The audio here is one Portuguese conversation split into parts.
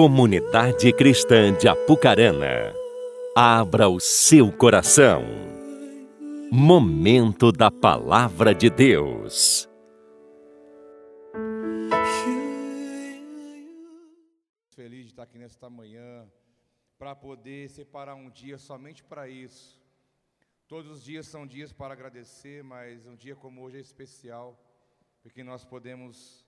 Comunidade Cristã de Apucarana, abra o seu coração. Momento da Palavra de Deus. Feliz de estar aqui nesta manhã para poder separar um dia somente para isso. Todos os dias são dias para agradecer, mas um dia como hoje é especial, porque nós podemos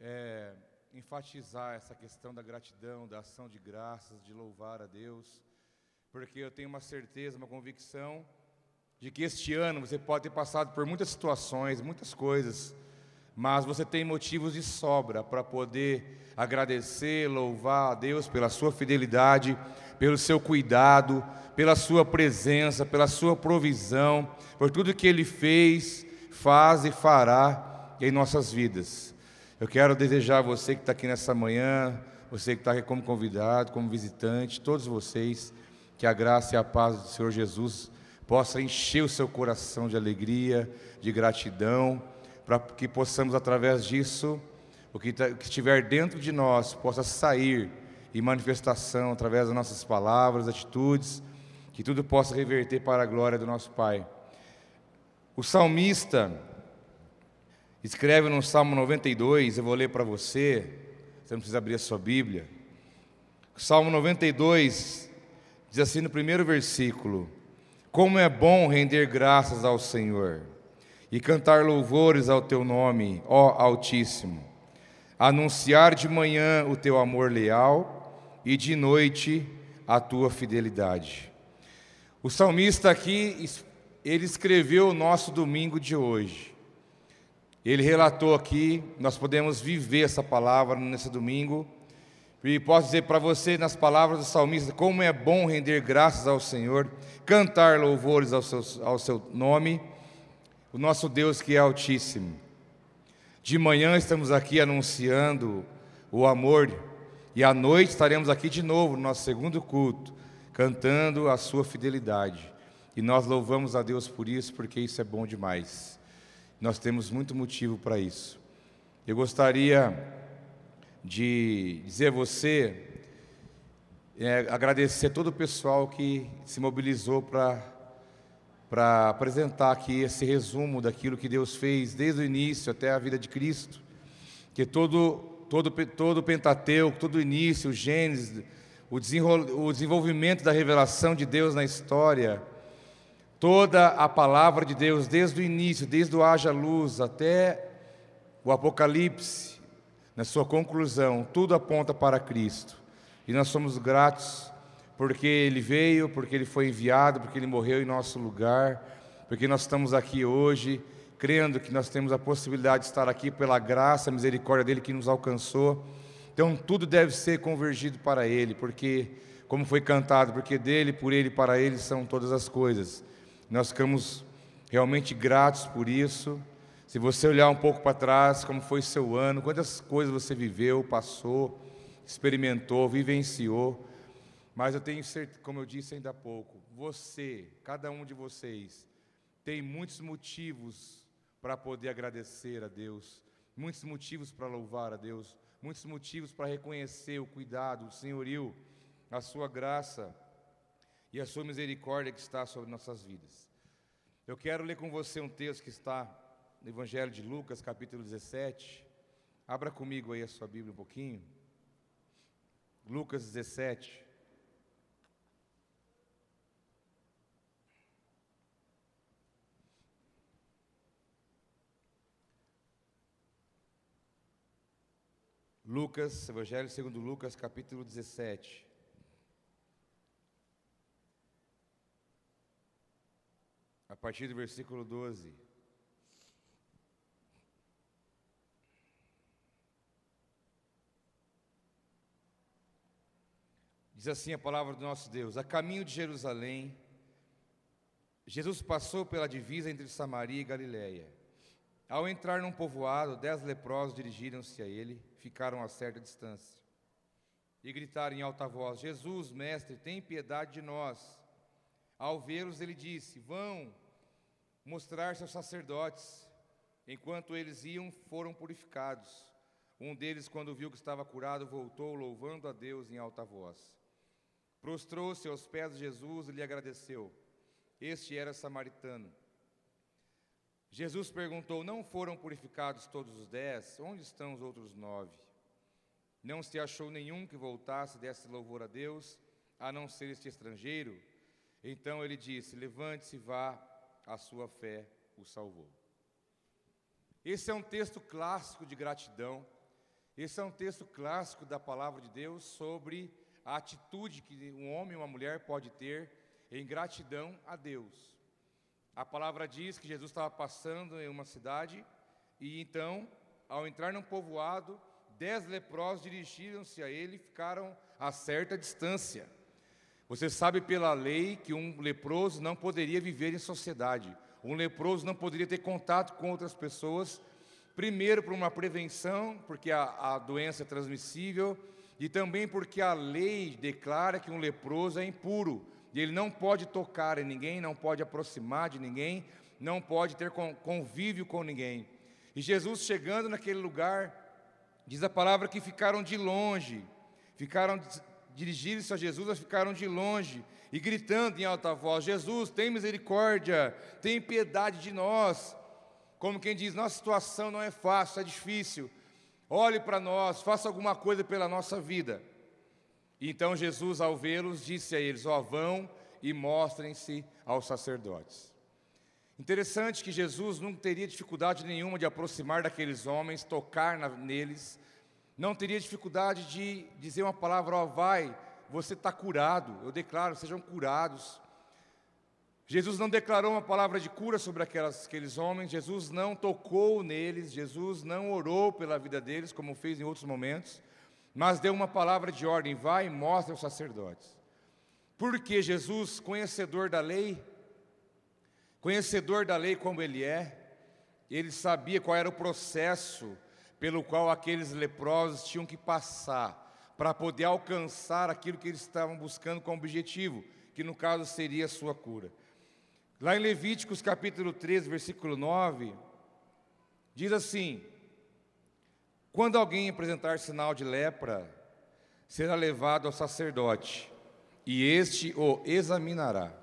é, enfatizar essa questão da gratidão, da ação de graças, de louvar a Deus, porque eu tenho uma certeza, uma convicção de que este ano você pode ter passado por muitas situações, muitas coisas, mas você tem motivos de sobra para poder agradecer, louvar a Deus pela sua fidelidade, pelo seu cuidado, pela sua presença, pela sua provisão, por tudo que Ele fez, faz e fará em nossas vidas. Eu quero desejar a você que está aqui nessa manhã, você que está aqui como convidado, como visitante, todos vocês, que a graça e a paz do Senhor Jesus possa encher o seu coração de alegria, de gratidão, para que possamos, através disso, o que, tá, que estiver dentro de nós possa sair em manifestação através das nossas palavras, atitudes, que tudo possa reverter para a glória do nosso Pai. O salmista, escreve no Salmo 92, eu vou ler para você, você não precisa abrir a sua Bíblia. Salmo 92 diz assim no primeiro versículo: Como é bom render graças ao Senhor e cantar louvores ao teu nome, ó Altíssimo. Anunciar de manhã o teu amor leal e de noite a tua fidelidade. O salmista aqui, ele escreveu o nosso domingo de hoje. Ele relatou aqui, nós podemos viver essa palavra nesse domingo. E posso dizer para você, nas palavras do salmista, como é bom render graças ao Senhor, cantar louvores ao seu, ao seu nome, o nosso Deus que é Altíssimo. De manhã estamos aqui anunciando o amor, e à noite estaremos aqui de novo no nosso segundo culto, cantando a sua fidelidade. E nós louvamos a Deus por isso, porque isso é bom demais. Nós temos muito motivo para isso. Eu gostaria de dizer a você, é, agradecer todo o pessoal que se mobilizou para para apresentar aqui esse resumo daquilo que Deus fez desde o início até a vida de Cristo, que todo todo todo o Pentateuco, todo o início, o Gênesis, o, o desenvolvimento da revelação de Deus na história, Toda a palavra de Deus, desde o início, desde o haja luz até o Apocalipse, na sua conclusão, tudo aponta para Cristo. E nós somos gratos porque Ele veio, porque Ele foi enviado, porque Ele morreu em nosso lugar, porque nós estamos aqui hoje, crendo que nós temos a possibilidade de estar aqui pela graça, misericórdia dEle que nos alcançou. Então tudo deve ser convergido para Ele, porque, como foi cantado, porque dEle, por Ele, para Ele são todas as coisas. Nós ficamos realmente gratos por isso. Se você olhar um pouco para trás, como foi seu ano, quantas coisas você viveu, passou, experimentou, vivenciou. Mas eu tenho certeza, como eu disse ainda há pouco, você, cada um de vocês, tem muitos motivos para poder agradecer a Deus, muitos motivos para louvar a Deus, muitos motivos para reconhecer o cuidado, o senhorio, a sua graça e a sua misericórdia que está sobre nossas vidas. Eu quero ler com você um texto que está no Evangelho de Lucas, capítulo 17. Abra comigo aí a sua Bíblia um pouquinho. Lucas 17. Lucas, Evangelho segundo Lucas, capítulo 17. A partir do versículo 12. Diz assim a palavra do nosso Deus: A caminho de Jerusalém, Jesus passou pela divisa entre Samaria e Galiléia. Ao entrar num povoado, dez leprosos dirigiram-se a ele, ficaram a certa distância. E gritaram em alta voz: Jesus, mestre, tem piedade de nós. Ao vê-los, ele disse: Vão mostrar-se aos sacerdotes. Enquanto eles iam, foram purificados. Um deles, quando viu que estava curado, voltou louvando a Deus em alta voz. Prostrou-se aos pés de Jesus e lhe agradeceu. Este era samaritano. Jesus perguntou: Não foram purificados todos os dez? Onde estão os outros nove? Não se achou nenhum que voltasse desse louvor a Deus, a não ser este estrangeiro? Então ele disse: Levante-se e vá, a sua fé o salvou. Esse é um texto clássico de gratidão. Esse é um texto clássico da palavra de Deus sobre a atitude que um homem e uma mulher pode ter em gratidão a Deus. A palavra diz que Jesus estava passando em uma cidade e então, ao entrar num povoado, dez leprosos dirigiram-se a ele e ficaram a certa distância. Você sabe pela lei que um leproso não poderia viver em sociedade. Um leproso não poderia ter contato com outras pessoas, primeiro por uma prevenção, porque a, a doença é transmissível, e também porque a lei declara que um leproso é impuro, e ele não pode tocar em ninguém, não pode aproximar de ninguém, não pode ter convívio com ninguém. E Jesus chegando naquele lugar, diz a palavra que ficaram de longe, ficaram dirigiram-se a Jesus, mas ficaram de longe e gritando em alta voz: Jesus, tem misericórdia, tem piedade de nós. Como quem diz: nossa situação não é fácil, é difícil. Olhe para nós, faça alguma coisa pela nossa vida. Então Jesus, ao vê-los, disse a eles: Ó, vão e mostrem-se aos sacerdotes. Interessante que Jesus não teria dificuldade nenhuma de aproximar daqueles homens, tocar na, neles, não teria dificuldade de dizer uma palavra: Ó, vai, você está curado, eu declaro, sejam curados. Jesus não declarou uma palavra de cura sobre aquelas, aqueles homens, Jesus não tocou neles, Jesus não orou pela vida deles, como fez em outros momentos, mas deu uma palavra de ordem: vai e mostra aos sacerdotes. Porque Jesus, conhecedor da lei, conhecedor da lei como ele é, ele sabia qual era o processo pelo qual aqueles leprosos tinham que passar para poder alcançar aquilo que eles estavam buscando como objetivo, que no caso seria a sua cura. Lá em Levíticos capítulo 13, versículo 9, diz assim: Quando alguém apresentar sinal de lepra, será levado ao sacerdote, e este o examinará.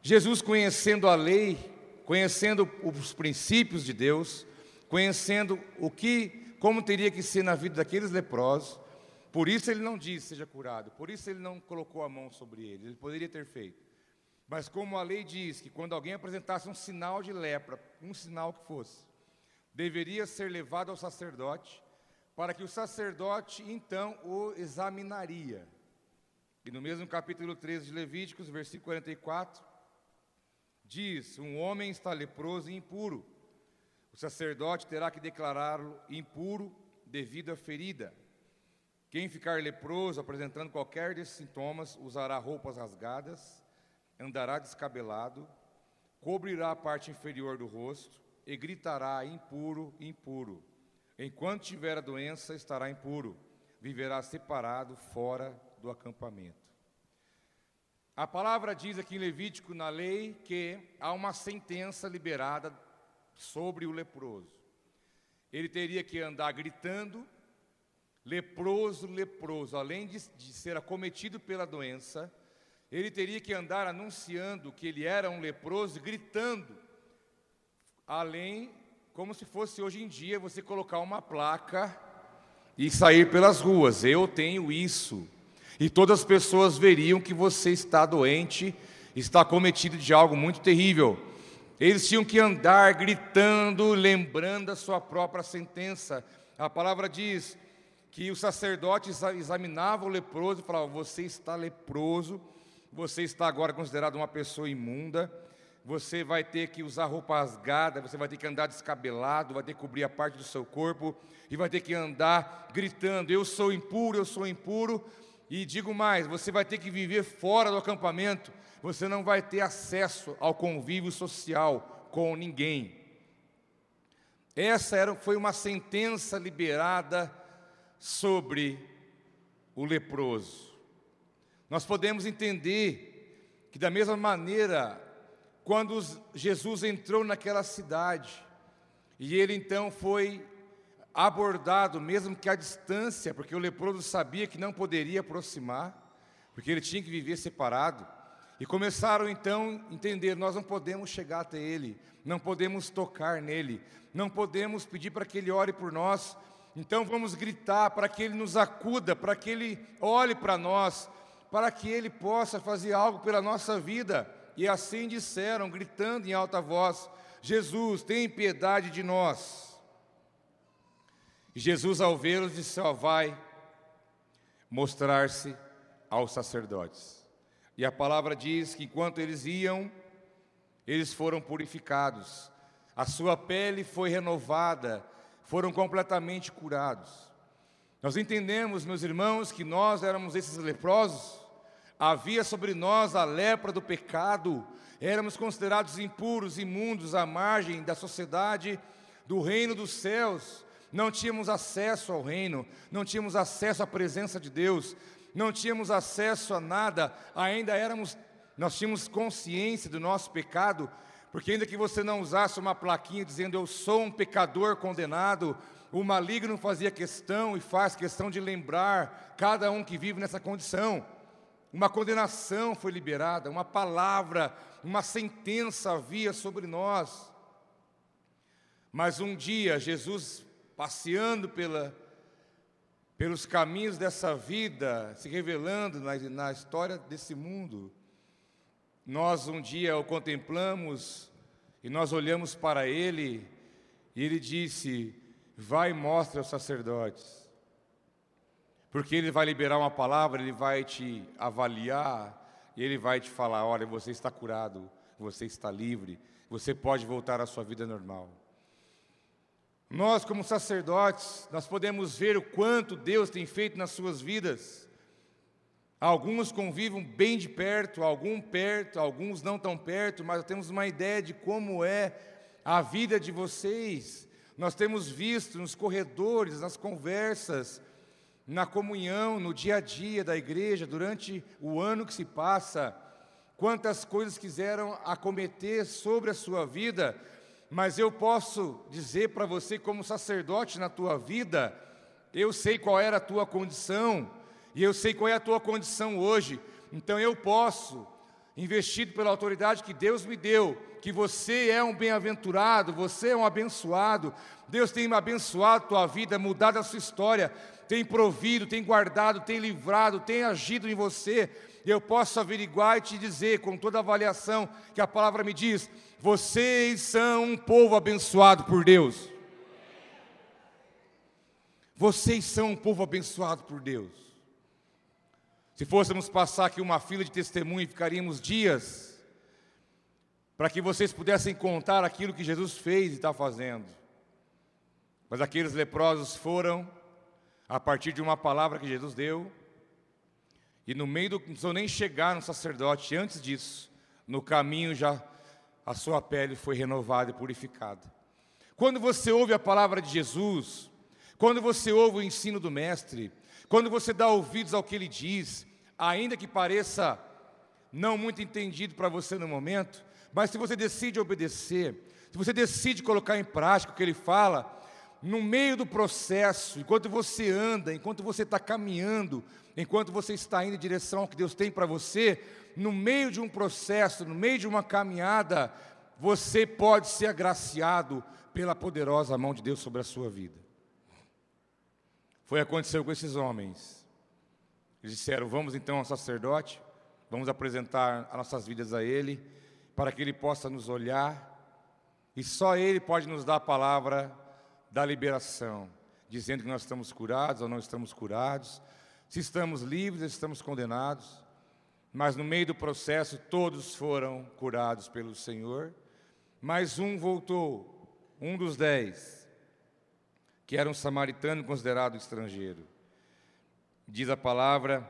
Jesus, conhecendo a lei, conhecendo os princípios de Deus, conhecendo o que, como teria que ser na vida daqueles leprosos, por isso ele não disse seja curado, por isso ele não colocou a mão sobre ele, ele poderia ter feito. Mas como a lei diz que quando alguém apresentasse um sinal de lepra, um sinal que fosse, deveria ser levado ao sacerdote, para que o sacerdote então o examinaria. E no mesmo capítulo 13 de Levíticos, versículo 44, diz: Um homem está leproso e impuro. O sacerdote terá que declará-lo impuro devido à ferida. Quem ficar leproso apresentando qualquer desses sintomas usará roupas rasgadas, andará descabelado, cobrirá a parte inferior do rosto e gritará: impuro, impuro. Enquanto tiver a doença, estará impuro, viverá separado fora do acampamento. A palavra diz aqui em Levítico, na lei, que há uma sentença liberada sobre o leproso. Ele teria que andar gritando, leproso, leproso, além de, de ser acometido pela doença, ele teria que andar anunciando que ele era um leproso, gritando, além, como se fosse hoje em dia você colocar uma placa e sair pelas ruas: Eu tenho isso. E todas as pessoas veriam que você está doente, está cometido de algo muito terrível. Eles tinham que andar gritando, lembrando a sua própria sentença. A palavra diz: que o sacerdote examinava o leproso e falava: Você está leproso, você está agora considerado uma pessoa imunda, você vai ter que usar roupa rasgada, você vai ter que andar descabelado, vai ter que cobrir a parte do seu corpo e vai ter que andar gritando: Eu sou impuro, eu sou impuro. E digo mais: você vai ter que viver fora do acampamento, você não vai ter acesso ao convívio social com ninguém. Essa era, foi uma sentença liberada sobre o leproso. Nós podemos entender que, da mesma maneira, quando Jesus entrou naquela cidade, e ele então foi abordado, mesmo que à distância, porque o leproso sabia que não poderia aproximar, porque ele tinha que viver separado. E começaram então a entender: nós não podemos chegar até ele, não podemos tocar nele, não podemos pedir para que ele ore por nós. Então vamos gritar para que ele nos acuda, para que ele olhe para nós, para que ele possa fazer algo pela nossa vida. E assim disseram, gritando em alta voz: Jesus, tem piedade de nós. E Jesus, ao vê-los, disse: Ó, vai mostrar-se aos sacerdotes. E a palavra diz que enquanto eles iam, eles foram purificados, a sua pele foi renovada, foram completamente curados. Nós entendemos, meus irmãos, que nós éramos esses leprosos, havia sobre nós a lepra do pecado, éramos considerados impuros, imundos, à margem da sociedade do reino dos céus, não tínhamos acesso ao reino, não tínhamos acesso à presença de Deus, não tínhamos acesso a nada, ainda éramos, nós tínhamos consciência do nosso pecado, porque ainda que você não usasse uma plaquinha dizendo eu sou um pecador condenado, o maligno fazia questão e faz questão de lembrar cada um que vive nessa condição. Uma condenação foi liberada, uma palavra, uma sentença havia sobre nós. Mas um dia Jesus passeando pela, pelos caminhos dessa vida, se revelando na, na história desse mundo. Nós um dia o contemplamos e nós olhamos para ele e ele disse: Vai e mostra aos sacerdotes, porque ele vai liberar uma palavra, ele vai te avaliar e ele vai te falar: Olha, você está curado, você está livre, você pode voltar à sua vida normal. Nós, como sacerdotes, nós podemos ver o quanto Deus tem feito nas suas vidas. Alguns convivem bem de perto, alguns perto, alguns não tão perto, mas temos uma ideia de como é a vida de vocês. Nós temos visto nos corredores, nas conversas, na comunhão, no dia a dia da igreja, durante o ano que se passa, quantas coisas quiseram acometer sobre a sua vida, mas eu posso dizer para você, como sacerdote na tua vida, eu sei qual era a tua condição, e eu sei qual é a tua condição hoje, então eu posso, investido pela autoridade que Deus me deu, que você é um bem-aventurado, você é um abençoado, Deus tem abençoado a tua vida, mudado a sua história, tem provido, tem guardado, tem livrado, tem agido em você, e eu posso averiguar e te dizer, com toda a avaliação que a palavra me diz, vocês são um povo abençoado por Deus. Vocês são um povo abençoado por Deus. Se fôssemos passar aqui uma fila de testemunho, ficaríamos dias para que vocês pudessem contar aquilo que Jesus fez e está fazendo. Mas aqueles leprosos foram a partir de uma palavra que Jesus deu, e no meio do. Não precisou nem chegar no sacerdote, antes disso, no caminho já a sua pele foi renovada e purificada. Quando você ouve a palavra de Jesus, quando você ouve o ensino do Mestre, quando você dá ouvidos ao que ele diz, ainda que pareça não muito entendido para você no momento, mas se você decide obedecer, se você decide colocar em prática o que ele fala, no meio do processo, enquanto você anda, enquanto você está caminhando, enquanto você está indo em direção ao que Deus tem para você, no meio de um processo, no meio de uma caminhada, você pode ser agraciado pela poderosa mão de Deus sobre a sua vida. Foi o que aconteceu com esses homens. Eles disseram: Vamos então ao sacerdote, vamos apresentar as nossas vidas a Ele, para que Ele possa nos olhar, e só Ele pode nos dar a palavra da liberação, dizendo que nós estamos curados ou não estamos curados, se estamos livres ou estamos condenados. Mas no meio do processo, todos foram curados pelo Senhor. Mas um voltou, um dos dez, que era um samaritano considerado estrangeiro. Diz a palavra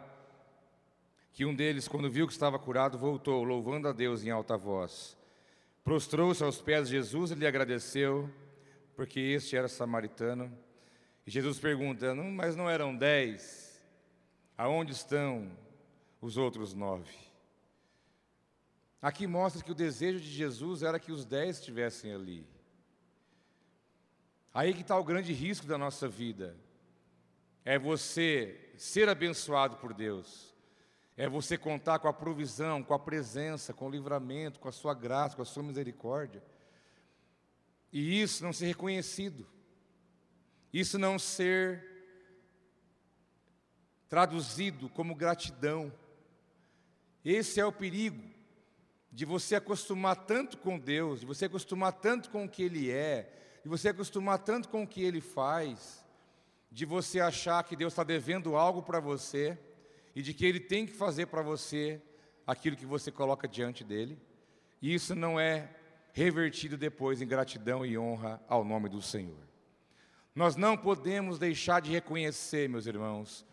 que um deles, quando viu que estava curado, voltou, louvando a Deus em alta voz. Prostrou-se aos pés de Jesus e lhe agradeceu, porque este era samaritano. E Jesus pergunta: Mas não eram dez? Aonde estão os outros nove. Aqui mostra que o desejo de Jesus era que os dez estivessem ali. Aí que está o grande risco da nossa vida. É você ser abençoado por Deus. É você contar com a provisão, com a presença, com o livramento, com a sua graça, com a sua misericórdia. E isso não ser reconhecido. Isso não ser traduzido como gratidão. Esse é o perigo de você acostumar tanto com Deus, de você acostumar tanto com o que Ele é, de você acostumar tanto com o que Ele faz, de você achar que Deus está devendo algo para você e de que Ele tem que fazer para você aquilo que você coloca diante dele. E isso não é revertido depois em gratidão e honra ao nome do Senhor. Nós não podemos deixar de reconhecer, meus irmãos,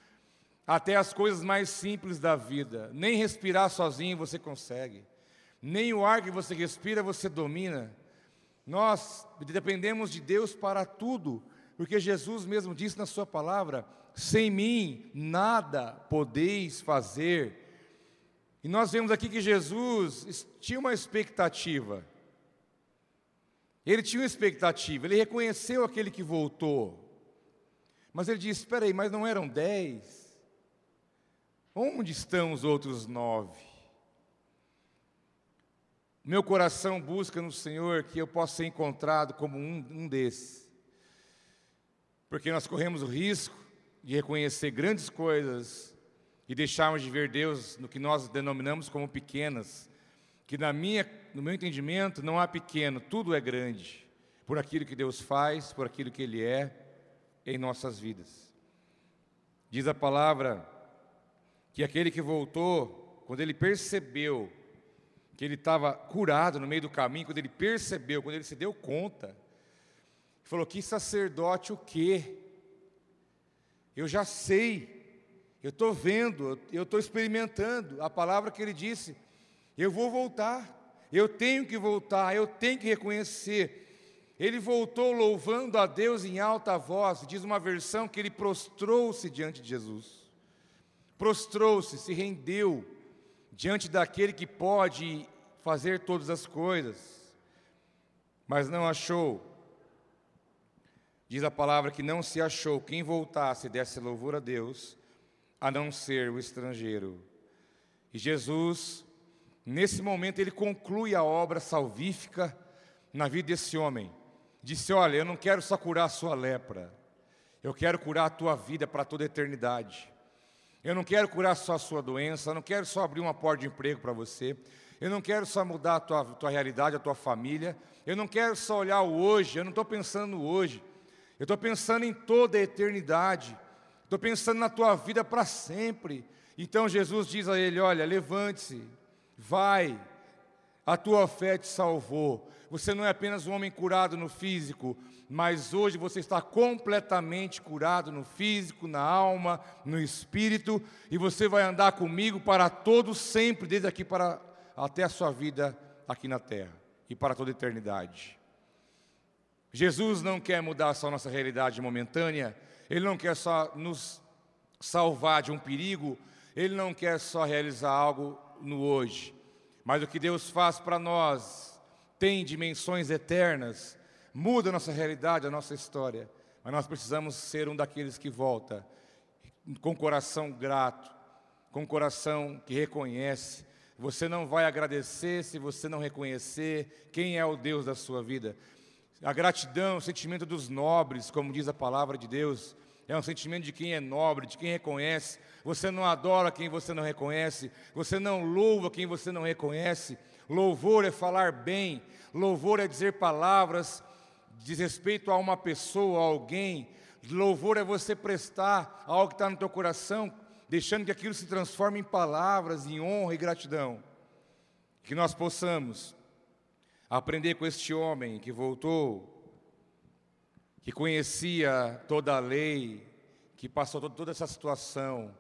até as coisas mais simples da vida. Nem respirar sozinho você consegue, nem o ar que você respira você domina. Nós dependemos de Deus para tudo, porque Jesus mesmo disse na Sua palavra: sem mim nada podeis fazer. E nós vemos aqui que Jesus tinha uma expectativa. Ele tinha uma expectativa, ele reconheceu aquele que voltou. Mas ele disse: Espera aí, mas não eram dez? Onde estão os outros nove? Meu coração busca no Senhor que eu possa ser encontrado como um, um desses. Porque nós corremos o risco de reconhecer grandes coisas e deixarmos de ver Deus no que nós denominamos como pequenas, que na minha, no meu entendimento não há pequeno, tudo é grande, por aquilo que Deus faz, por aquilo que Ele é em nossas vidas. Diz a palavra que aquele que voltou, quando ele percebeu que ele estava curado no meio do caminho, quando ele percebeu, quando ele se deu conta, falou: Que sacerdote o quê? Eu já sei, eu estou vendo, eu estou experimentando a palavra que ele disse. Eu vou voltar, eu tenho que voltar, eu tenho que reconhecer. Ele voltou louvando a Deus em alta voz, diz uma versão que ele prostrou-se diante de Jesus. Prostrou-se, se rendeu diante daquele que pode fazer todas as coisas, mas não achou Diz a palavra que não se achou quem voltasse e desse louvor a Deus, a não ser o estrangeiro. E Jesus, nesse momento, ele conclui a obra salvífica na vida desse homem. Disse: Olha, eu não quero só curar a sua lepra, eu quero curar a tua vida para toda a eternidade. Eu não quero curar só a sua doença, eu não quero só abrir uma porta de emprego para você, eu não quero só mudar a tua, tua realidade, a tua família, eu não quero só olhar o hoje, eu não estou pensando no hoje, eu estou pensando em toda a eternidade. Estou pensando na tua vida para sempre. Então Jesus diz a ele: Olha, levante-se, vai, a tua fé te salvou. Você não é apenas um homem curado no físico, mas hoje você está completamente curado no físico, na alma, no espírito, e você vai andar comigo para todo sempre, desde aqui para até a sua vida aqui na terra e para toda a eternidade. Jesus não quer mudar só nossa realidade momentânea, Ele não quer só nos salvar de um perigo, Ele não quer só realizar algo no hoje, mas o que Deus faz para nós tem dimensões eternas, muda a nossa realidade, a nossa história, mas nós precisamos ser um daqueles que volta com coração grato, com coração que reconhece. Você não vai agradecer se você não reconhecer quem é o Deus da sua vida. A gratidão, o sentimento dos nobres, como diz a palavra de Deus, é um sentimento de quem é nobre, de quem reconhece. Você não adora quem você não reconhece, você não louva quem você não reconhece. Louvor é falar bem, louvor é dizer palavras de respeito a uma pessoa, a alguém. Louvor é você prestar algo que está no teu coração, deixando que aquilo se transforme em palavras, em honra e gratidão. Que nós possamos aprender com este homem que voltou, que conhecia toda a lei, que passou toda essa situação,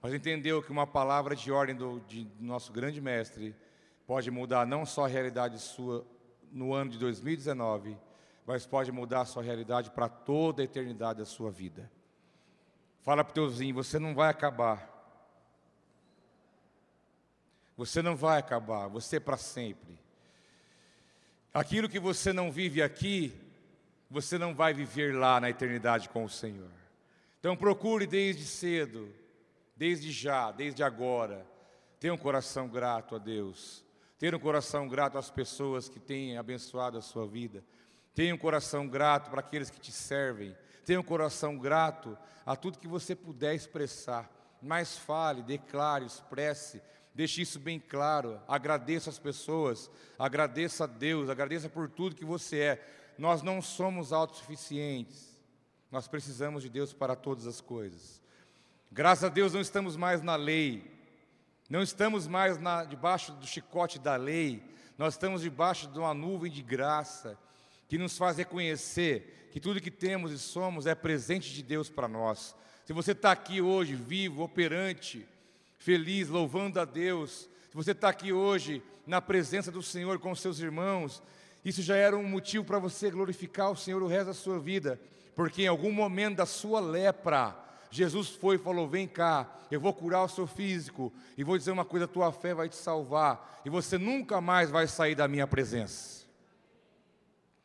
mas entendeu que uma palavra de ordem do, de nosso grande mestre pode mudar não só a realidade sua no ano de 2019, mas pode mudar a sua realidade para toda a eternidade da sua vida. Fala para o teu vizinho, você não vai acabar. Você não vai acabar, você é para sempre. Aquilo que você não vive aqui, você não vai viver lá na eternidade com o Senhor. Então procure desde cedo, desde já, desde agora, ter um coração grato a Deus, ter um coração grato às pessoas que têm abençoado a sua vida, tenha um coração grato para aqueles que te servem, tenha um coração grato a tudo que você puder expressar. Mas fale, declare, expresse, deixe isso bem claro. Agradeça as pessoas, agradeça a Deus, agradeça por tudo que você é. Nós não somos autossuficientes, nós precisamos de Deus para todas as coisas. Graças a Deus não estamos mais na lei, não estamos mais na, debaixo do chicote da lei, nós estamos debaixo de uma nuvem de graça que nos faz reconhecer que tudo que temos e somos é presente de Deus para nós. Se você está aqui hoje, vivo, operante, feliz, louvando a Deus, se você está aqui hoje na presença do Senhor com seus irmãos, isso já era um motivo para você glorificar o Senhor o resto da sua vida, porque em algum momento da sua lepra, Jesus foi e falou: Vem cá, eu vou curar o seu físico, e vou dizer uma coisa: tua fé vai te salvar, e você nunca mais vai sair da minha presença.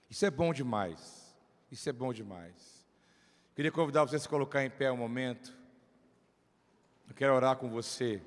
Isso é bom demais, isso é bom demais. Queria convidar você a se colocar em pé um momento, eu quero orar com você.